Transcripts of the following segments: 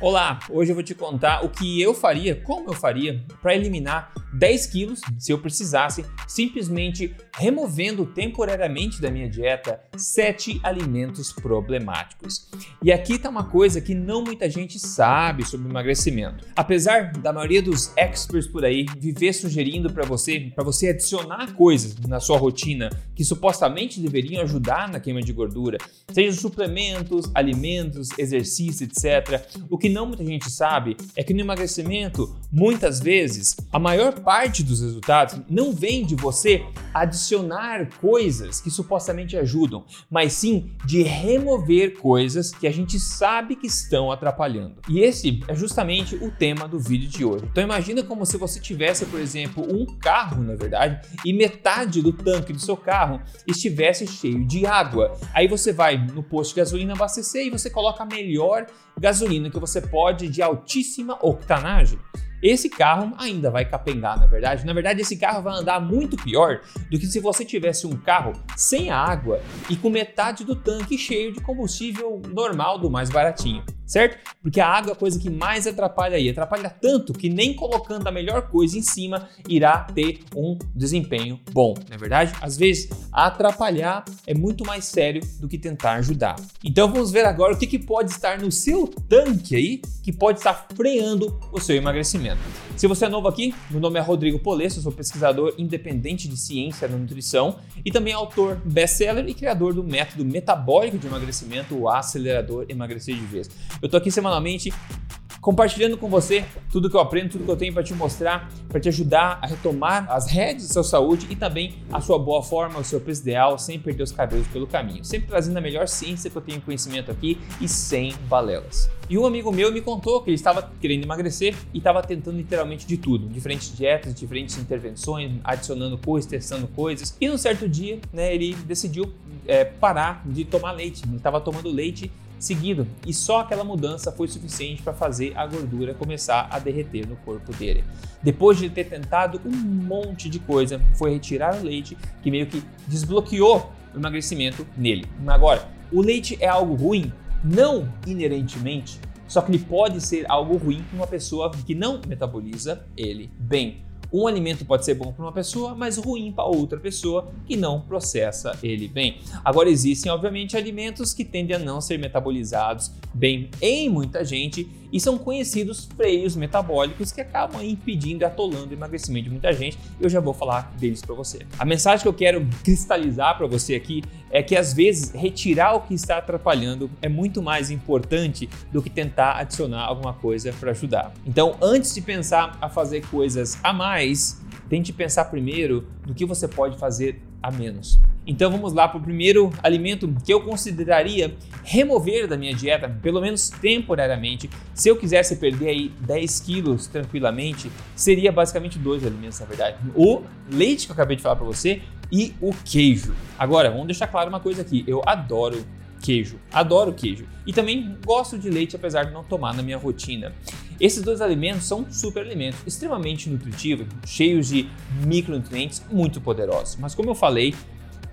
Olá, hoje eu vou te contar o que eu faria, como eu faria para eliminar 10 quilos, se eu precisasse, simplesmente removendo temporariamente da minha dieta 7 alimentos problemáticos. E aqui está uma coisa que não muita gente sabe sobre emagrecimento. Apesar da maioria dos experts por aí viver sugerindo para você, para você adicionar coisas na sua rotina que supostamente deveriam ajudar na queima de gordura, seja suplementos, alimentos, exercício, etc. O que não muita gente sabe é que no emagrecimento, muitas vezes, a maior parte dos resultados não vem de você adicionar coisas que supostamente ajudam, mas sim de remover coisas que a gente sabe que estão atrapalhando. E esse é justamente o tema do vídeo de hoje. Então imagina como se você tivesse, por exemplo, um carro, na verdade, e metade do tanque do seu carro estivesse cheio de água. Aí você vai no posto de gasolina abastecer e você coloca a melhor gasolina que você pode de altíssima octanagem esse carro ainda vai capengar, na verdade. Na verdade, esse carro vai andar muito pior do que se você tivesse um carro sem água e com metade do tanque cheio de combustível normal do mais baratinho certo? Porque a água é a coisa que mais atrapalha aí. Atrapalha tanto que nem colocando a melhor coisa em cima irá ter um desempenho bom, não é verdade? Às vezes, atrapalhar é muito mais sério do que tentar ajudar. Então vamos ver agora o que, que pode estar no seu tanque aí que pode estar freando o seu emagrecimento. Se você é novo aqui, meu nome é Rodrigo Polesso, sou pesquisador independente de ciência da nutrição e também autor best-seller e criador do método metabólico de emagrecimento, o acelerador emagrecer de vez. Eu tô aqui semanalmente compartilhando com você tudo que eu aprendo, tudo que eu tenho para te mostrar, para te ajudar a retomar as redes da sua saúde e também a sua boa forma, o seu peso ideal, sem perder os cabelos pelo caminho. Sempre trazendo a melhor ciência que eu tenho conhecimento aqui e sem balelas. E um amigo meu me contou que ele estava querendo emagrecer e estava tentando literalmente de tudo, diferentes dietas, diferentes intervenções, adicionando coisas, testando coisas. E num certo dia, né, ele decidiu é, parar de tomar leite. Ele estava tomando leite seguido e só aquela mudança foi suficiente para fazer a gordura começar a derreter no corpo dele. Depois de ter tentado um monte de coisa, foi retirar o leite que meio que desbloqueou o emagrecimento nele. Agora, o leite é algo ruim? Não inerentemente, só que ele pode ser algo ruim para uma pessoa que não metaboliza ele bem. Um alimento pode ser bom para uma pessoa, mas ruim para outra pessoa que não processa ele bem. Agora, existem, obviamente, alimentos que tendem a não ser metabolizados bem em muita gente e são conhecidos freios metabólicos que acabam impedindo e atolando o emagrecimento de muita gente. Eu já vou falar deles para você. A mensagem que eu quero cristalizar para você aqui é que às vezes retirar o que está atrapalhando é muito mais importante do que tentar adicionar alguma coisa para ajudar. Então, antes de pensar a fazer coisas a mais, tente pensar primeiro no que você pode fazer a menos. Então vamos lá para o primeiro alimento que eu consideraria remover da minha dieta, pelo menos temporariamente. Se eu quisesse perder aí 10 quilos tranquilamente, seria basicamente dois alimentos, na verdade. O leite que eu acabei de falar para você e o queijo. Agora, vamos deixar claro uma coisa aqui. Eu adoro queijo. Adoro queijo. E também gosto de leite, apesar de não tomar na minha rotina. Esses dois alimentos são super alimentos, extremamente nutritivos, cheios de micronutrientes muito poderosos. Mas como eu falei,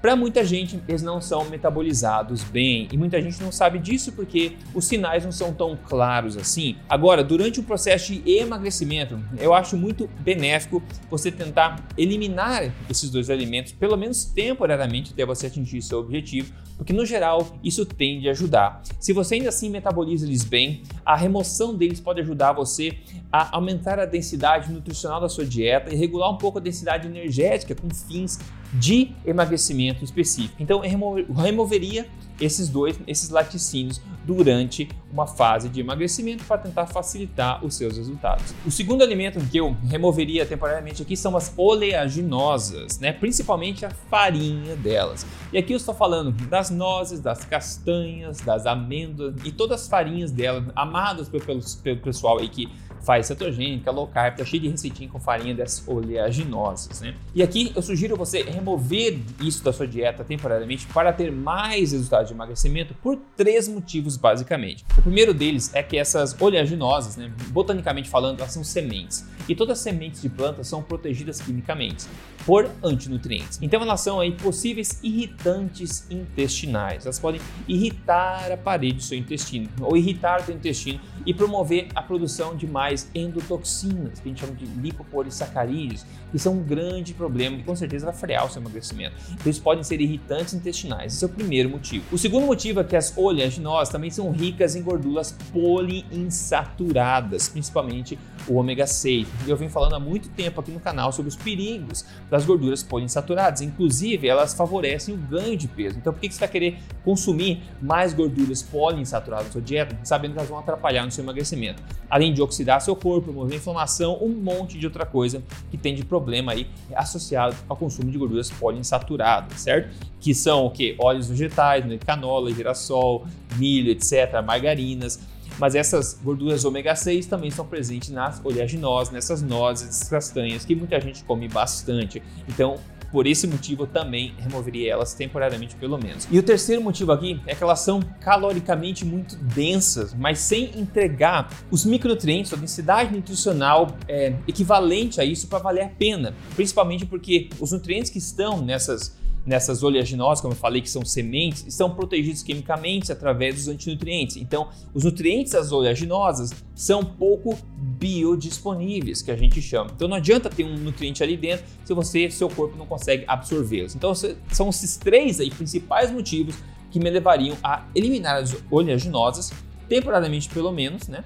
para muita gente, eles não são metabolizados bem e muita gente não sabe disso porque os sinais não são tão claros assim. Agora, durante o processo de emagrecimento, eu acho muito benéfico você tentar eliminar esses dois alimentos, pelo menos temporariamente, até você atingir seu objetivo, porque no geral isso tende a ajudar. Se você ainda assim metaboliza eles bem, a remoção deles pode ajudar você a aumentar a densidade nutricional da sua dieta e regular um pouco a densidade energética com fins de emagrecimento específico. Então, eu removeria esses dois, esses laticínios durante uma fase de emagrecimento para tentar facilitar os seus resultados. O segundo alimento que eu removeria temporariamente aqui são as oleaginosas, né? principalmente a farinha delas. E aqui eu estou falando das nozes, das castanhas, das amêndoas e todas as farinhas delas, amadas pelo, pelo pessoal aí que faz cetogênica, low carb, tá cheio de receitinha com farinha dessas oleaginosas, né? E aqui eu sugiro você remover isso da sua dieta temporariamente para ter mais resultados de emagrecimento por três motivos basicamente. O primeiro deles é que essas oleaginosas, né, botanicamente falando, elas são sementes. E todas as sementes de plantas são protegidas quimicamente por antinutrientes. Então elas são aí possíveis irritantes intestinais. Elas podem irritar a parede do seu intestino ou irritar o seu intestino e promover a produção de mais endotoxinas, que a gente chama de lipopolissacarídeos, que são um grande problema e com certeza vai frear o seu emagrecimento. Então eles podem ser irritantes intestinais. Esse é o primeiro motivo. O segundo motivo é que as oleaginosas também são ricas em gorduras poliinsaturadas, principalmente o ômega 6. Eu venho falando há muito tempo aqui no canal sobre os perigos das gorduras poliinsaturadas. Inclusive, elas favorecem o ganho de peso. Então, por que você vai querer consumir mais gorduras poliinsaturadas na sua dieta, sabendo que elas vão atrapalhar no seu emagrecimento? Além de oxidar seu corpo, promover inflamação, um monte de outra coisa que tem de problema aí associado ao consumo de gorduras poliinsaturadas, certo? Que são o que? Óleos vegetais, né? canola, girassol, milho, etc., margarinas mas essas gorduras ômega 6 também estão presentes nas oleaginosas, nessas nozes, castanhas, que muita gente come bastante. Então, por esse motivo eu também removeria elas temporariamente pelo menos. E o terceiro motivo aqui é que elas são caloricamente muito densas, mas sem entregar os micronutrientes, a densidade nutricional é, equivalente a isso para valer a pena. Principalmente porque os nutrientes que estão nessas nessas oleaginosas, como eu falei, que são sementes, estão protegidos quimicamente através dos antinutrientes. Então, os nutrientes das oleaginosas são pouco biodisponíveis, que a gente chama. Então, não adianta ter um nutriente ali dentro se você, seu corpo não consegue absorvê-los. Então, são esses três aí principais motivos que me levariam a eliminar as oleaginosas temporariamente pelo menos, né?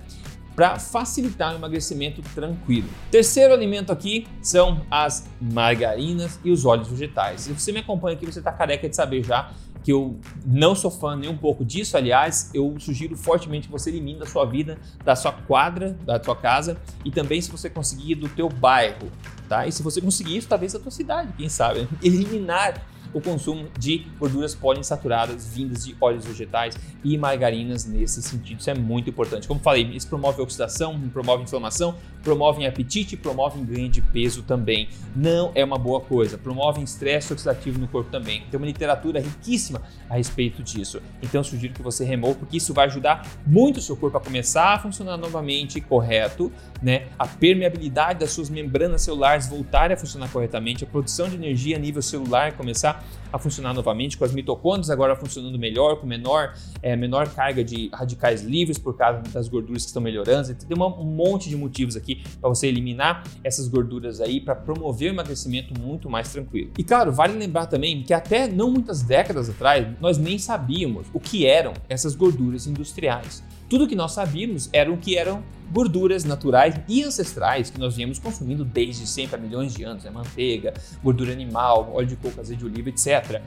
Para facilitar o emagrecimento tranquilo. Terceiro alimento aqui são as margarinas e os óleos vegetais. Se você me acompanha aqui, você está careca de saber já que eu não sou fã nem um pouco disso. Aliás, eu sugiro fortemente que você elimine da sua vida, da sua quadra, da sua casa e também se você conseguir do teu bairro, tá? E se você conseguir isso, talvez da tua cidade, quem sabe, eliminar o consumo de gorduras poliinsaturadas vindas de óleos vegetais e margarinas nesse sentido. Isso é muito importante. Como falei, isso promove oxidação, promove inflamação, promove apetite, promove ganho de peso também. Não é uma boa coisa. Promove estresse oxidativo no corpo também. Tem uma literatura riquíssima a respeito disso. Então sugiro que você remova porque isso vai ajudar muito o seu corpo a começar a funcionar novamente correto, né? A permeabilidade das suas membranas celulares voltarem a funcionar corretamente, a produção de energia a nível celular começar a funcionar novamente, com as mitocôndrias agora funcionando melhor, com menor, é, menor carga de radicais livres por causa das gorduras que estão melhorando. Então, tem um monte de motivos aqui para você eliminar essas gorduras aí para promover o emagrecimento muito mais tranquilo. E claro, vale lembrar também que até não muitas décadas atrás nós nem sabíamos o que eram essas gorduras industriais. Tudo que nós sabíamos eram que eram gorduras naturais e ancestrais que nós viemos consumindo desde sempre há milhões de anos, né? manteiga, gordura animal, óleo de coco, azeite de oliva, etc.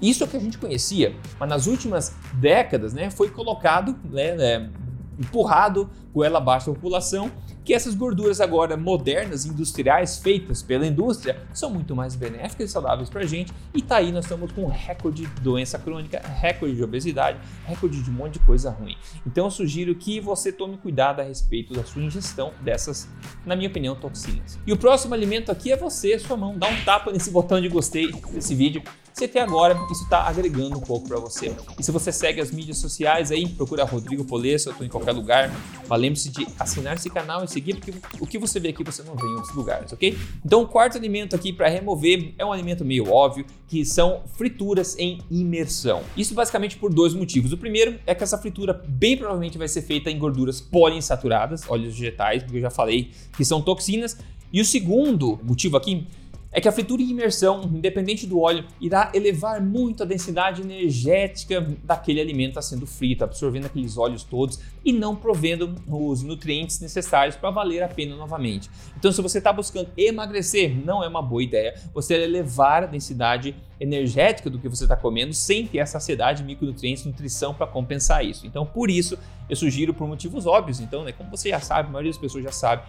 Isso é o que a gente conhecia, mas nas últimas décadas né, foi colocado, né, né, empurrado goela abaixo da população que essas gorduras agora modernas, industriais, feitas pela indústria, são muito mais benéficas e saudáveis para a gente. E tá aí, nós estamos com um recorde de doença crônica, recorde de obesidade, recorde de um monte de coisa ruim. Então eu sugiro que você tome cuidado a respeito da sua ingestão dessas, na minha opinião, toxinas. E o próximo alimento aqui é você, sua mão. Dá um tapa nesse botão de gostei desse vídeo até agora isso está agregando um pouco para você. E se você segue as mídias sociais aí, procura Rodrigo Polesso, eu estou em qualquer lugar. Mas lembre-se de assinar esse canal e seguir, porque o que você vê aqui você não vê em outros lugares, ok? Então, o quarto alimento aqui para remover é um alimento meio óbvio, que são frituras em imersão. Isso basicamente por dois motivos. O primeiro é que essa fritura bem provavelmente vai ser feita em gorduras poliinsaturadas, óleos vegetais, porque eu já falei que são toxinas. E o segundo motivo aqui é que a fritura em imersão, independente do óleo, irá elevar muito a densidade energética daquele alimento está sendo frito, absorvendo aqueles óleos todos e não provendo os nutrientes necessários para valer a pena novamente. Então, se você está buscando emagrecer, não é uma boa ideia você elevar a densidade energética do que você está comendo sem ter a saciedade, micronutrientes, nutrição para compensar isso. Então, por isso, eu sugiro por motivos óbvios. Então, né, como você já sabe, a maioria das pessoas já sabe,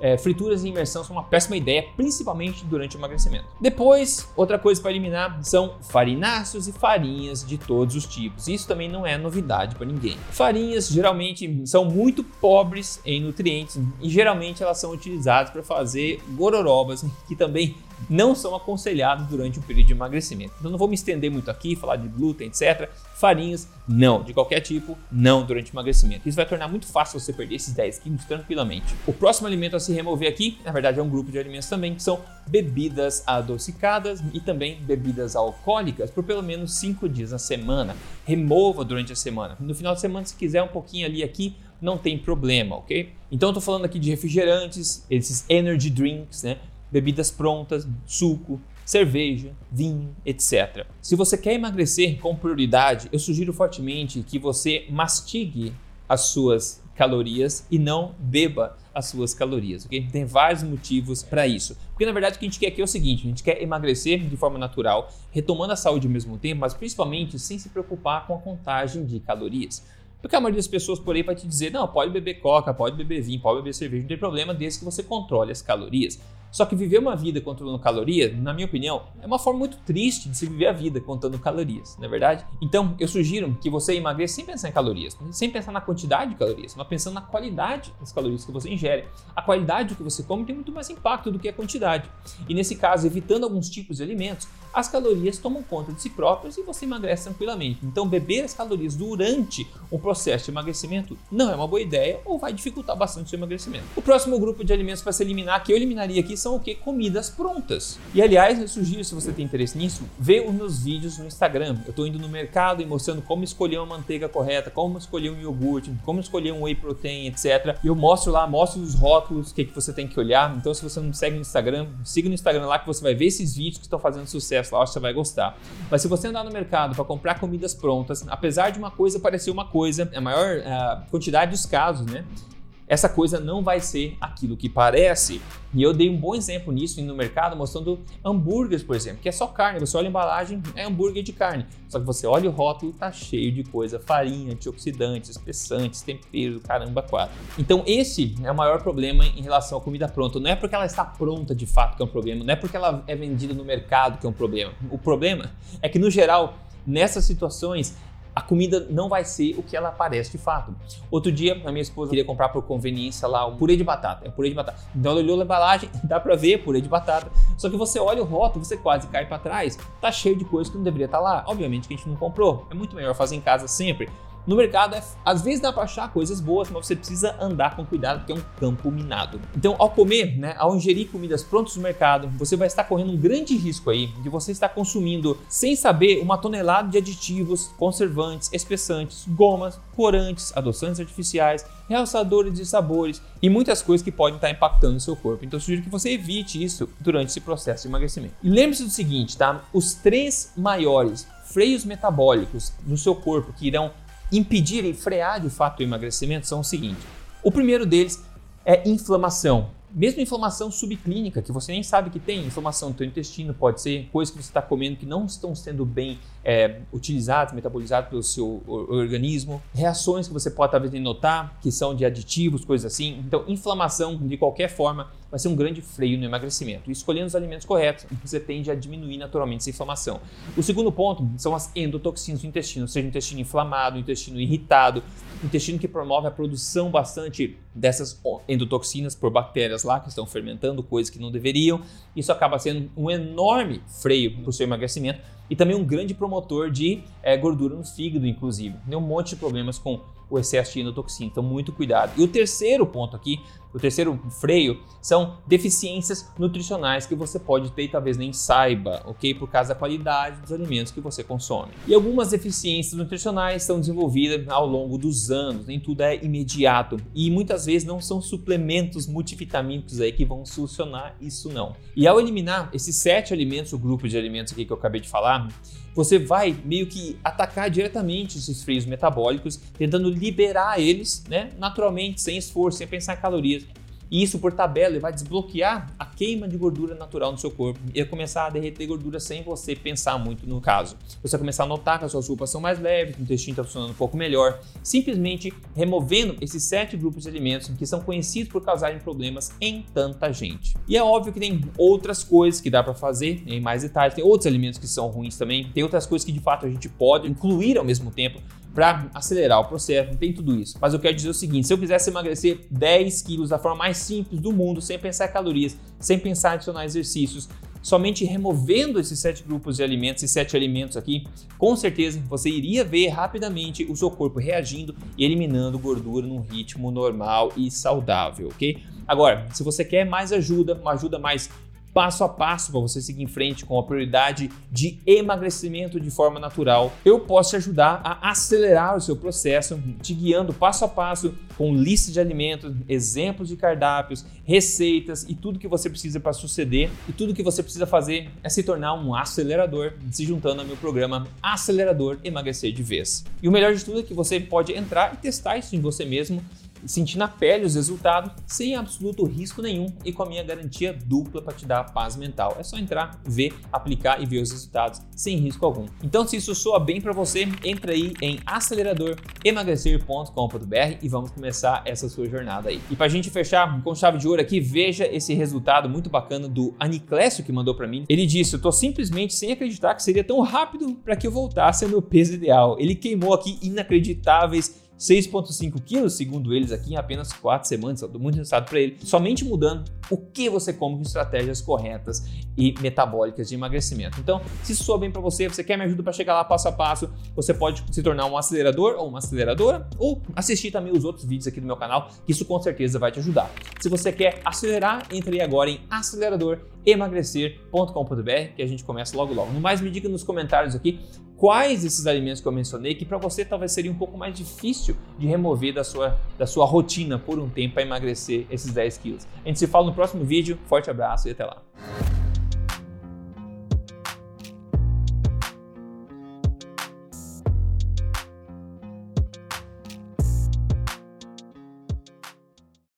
é, frituras em imersão são uma péssima ideia, principalmente durante o emagrecimento. Depois, outra coisa para eliminar são farináceos e farinhas de todos os tipos. Isso também não é novidade para ninguém. Farinhas geralmente são muito pobres em nutrientes e geralmente elas são utilizadas para fazer gororobas, que também não são aconselhados durante o período de emagrecimento. Então não vou me estender muito aqui, falar de glúten, etc. Farinhas, não. De qualquer tipo, não durante o emagrecimento. Isso vai tornar muito fácil você perder esses 10 quilos tranquilamente. O próximo alimento a se remover aqui, na verdade, é um grupo de alimentos também, que são bebidas adocicadas e também bebidas alcoólicas por pelo menos 5 dias na semana. Remova durante a semana. No final de semana, se quiser um pouquinho ali aqui, não tem problema, ok? Então eu tô falando aqui de refrigerantes, esses energy drinks, né? Bebidas prontas, suco, cerveja, vinho, etc. Se você quer emagrecer com prioridade, eu sugiro fortemente que você mastigue as suas calorias e não beba as suas calorias, ok? Tem vários motivos para isso. Porque na verdade o que a gente quer aqui é o seguinte: a gente quer emagrecer de forma natural, retomando a saúde ao mesmo tempo, mas principalmente sem se preocupar com a contagem de calorias. Porque a maioria das pessoas por aí vai te dizer: não, pode beber coca, pode beber vinho, pode beber cerveja, não tem problema, desde que você controle as calorias. Só que viver uma vida controlando calorias, na minha opinião, é uma forma muito triste de se viver a vida contando calorias, não é verdade? Então, eu sugiro que você emagreça sem pensar em calorias, sem pensar na quantidade de calorias, mas pensando na qualidade das calorias que você ingere. A qualidade do que você come tem muito mais impacto do que a quantidade. E nesse caso, evitando alguns tipos de alimentos, as calorias tomam conta de si próprias e você emagrece tranquilamente. Então, beber as calorias durante o processo de emagrecimento não é uma boa ideia ou vai dificultar bastante o seu emagrecimento. O próximo grupo de alimentos para se eliminar, que eu eliminaria aqui, são o que? Comidas prontas. E aliás, eu sugiro, se você tem interesse nisso, ver os meus vídeos no Instagram. Eu estou indo no mercado e mostrando como escolher uma manteiga correta, como escolher um iogurte, como escolher um whey protein, etc. E eu mostro lá, mostro os rótulos, o que, que você tem que olhar. Então, se você não segue no Instagram, siga no Instagram lá que você vai ver esses vídeos que estão fazendo sucesso lá, acho que você vai gostar. Mas se você andar no mercado para comprar comidas prontas, apesar de uma coisa parecer uma coisa, a maior uh, quantidade dos casos, né? Essa coisa não vai ser aquilo que parece. E eu dei um bom exemplo nisso no mercado, mostrando hambúrgueres, por exemplo, que é só carne. Você olha a embalagem, é hambúrguer de carne. Só que você olha o rótulo, tá cheio de coisa: farinha, antioxidantes, espessantes, temperos, caramba, quatro. Então, esse é o maior problema em relação à comida pronta. Não é porque ela está pronta de fato que é um problema, não é porque ela é vendida no mercado que é um problema. O problema é que, no geral, nessas situações, a comida não vai ser o que ela parece de fato. Outro dia, a minha esposa queria comprar por conveniência lá um purê de batata. É purê de batata. Então ela olhou na embalagem, dá pra ver purê de batata. Só que você olha o rótulo, você quase cai para trás. Tá cheio de coisas que não deveria estar tá lá. Obviamente que a gente não comprou. É muito melhor fazer em casa sempre. No mercado, é, às vezes dá para achar coisas boas, mas você precisa andar com cuidado porque é um campo minado. Então, ao comer, né, ao ingerir comidas prontas no mercado, você vai estar correndo um grande risco aí de você estar consumindo, sem saber, uma tonelada de aditivos, conservantes, espessantes, gomas, corantes, adoçantes artificiais, realçadores de sabores e muitas coisas que podem estar impactando o seu corpo. Então, sugiro que você evite isso durante esse processo de emagrecimento. E lembre-se do seguinte, tá? Os três maiores freios metabólicos no seu corpo que irão impedir e frear de fato o emagrecimento são o seguinte: o primeiro deles é inflamação. Mesmo inflamação subclínica, que você nem sabe que tem, inflamação do seu intestino, pode ser coisas que você está comendo que não estão sendo bem é, utilizadas, metabolizadas pelo seu organismo, reações que você pode talvez notar, que são de aditivos, coisas assim. Então, inflamação de qualquer forma vai ser um grande freio no emagrecimento. E escolhendo os alimentos corretos, você tende a diminuir naturalmente essa inflamação. O segundo ponto são as endotoxinas do intestino, seja o intestino inflamado, o intestino irritado, o intestino que promove a produção bastante dessas endotoxinas por bactérias lá que estão fermentando coisas que não deveriam. Isso acaba sendo um enorme freio para o seu emagrecimento e também um grande promotor de é, gordura no fígado, inclusive. Tem um monte de problemas com o excesso de endotoxina, então muito cuidado. E o terceiro ponto aqui, o terceiro freio, são deficiências nutricionais que você pode ter e talvez nem saiba, ok? Por causa da qualidade dos alimentos que você consome. E algumas deficiências nutricionais são desenvolvidas ao longo dos anos, nem tudo é imediato. E muitas vezes não são suplementos multivitamínicos aí que vão solucionar isso não. E ao eliminar esses sete alimentos, o grupo de alimentos aqui que eu acabei de falar, você vai meio que atacar diretamente esses freios metabólicos, tentando liberar eles, né, naturalmente, sem esforço, sem pensar em calorias. E isso, por tabela, vai desbloquear a queima de gordura natural no seu corpo. E começar a derreter gordura sem você pensar muito no caso. Você vai começar a notar que as suas roupas são mais leves, o intestino está funcionando um pouco melhor, simplesmente removendo esses sete grupos de alimentos que são conhecidos por causarem problemas em tanta gente. E é óbvio que tem outras coisas que dá para fazer em mais detalhes, tem outros alimentos que são ruins também, tem outras coisas que de fato a gente pode incluir ao mesmo tempo para acelerar o processo, não tem tudo isso. Mas eu quero dizer o seguinte: se eu quisesse emagrecer 10 quilos da forma mais simples do mundo, sem pensar em calorias, sem pensar em adicionar exercícios, somente removendo esses sete grupos de alimentos, esses sete alimentos aqui, com certeza você iria ver rapidamente o seu corpo reagindo e eliminando gordura num ritmo normal e saudável, ok? Agora, se você quer mais ajuda, uma ajuda mais passo a passo para você seguir em frente com a prioridade de emagrecimento de forma natural. Eu posso te ajudar a acelerar o seu processo, te guiando passo a passo com lista de alimentos, exemplos de cardápios, receitas e tudo que você precisa para suceder. E tudo que você precisa fazer é se tornar um acelerador, se juntando ao meu programa Acelerador Emagrecer de Vez. E o melhor de tudo é que você pode entrar e testar isso em você mesmo sentir na pele os resultados sem absoluto risco nenhum e com a minha garantia dupla para te dar paz mental. É só entrar, ver, aplicar e ver os resultados sem risco algum. Então, se isso soa bem para você, entra aí em aceleradoremagrecer.com.br e vamos começar essa sua jornada aí. E para a gente fechar com chave de ouro aqui, veja esse resultado muito bacana do Aniclésio que mandou para mim. Ele disse: "Eu tô simplesmente sem acreditar que seria tão rápido para que eu voltasse ao meu peso ideal". Ele queimou aqui inacreditáveis 6,5 quilos, segundo eles, aqui em apenas 4 semanas. Eu dou muito resultado para ele. Somente mudando o que você come com estratégias corretas e metabólicas de emagrecimento. Então, se isso soa bem para você, você quer me ajuda para chegar lá passo a passo, você pode se tornar um acelerador ou uma aceleradora ou assistir também os outros vídeos aqui do meu canal, que isso com certeza vai te ajudar. Se você quer acelerar, entre agora em aceleradoremagrecer.com.br que a gente começa logo logo. No mais, me diga nos comentários aqui quais esses alimentos que eu mencionei que para você talvez seria um pouco mais difícil de remover da sua, da sua rotina por um tempo para emagrecer esses 10 quilos. A gente se fala no próximo vídeo. Forte abraço e até lá.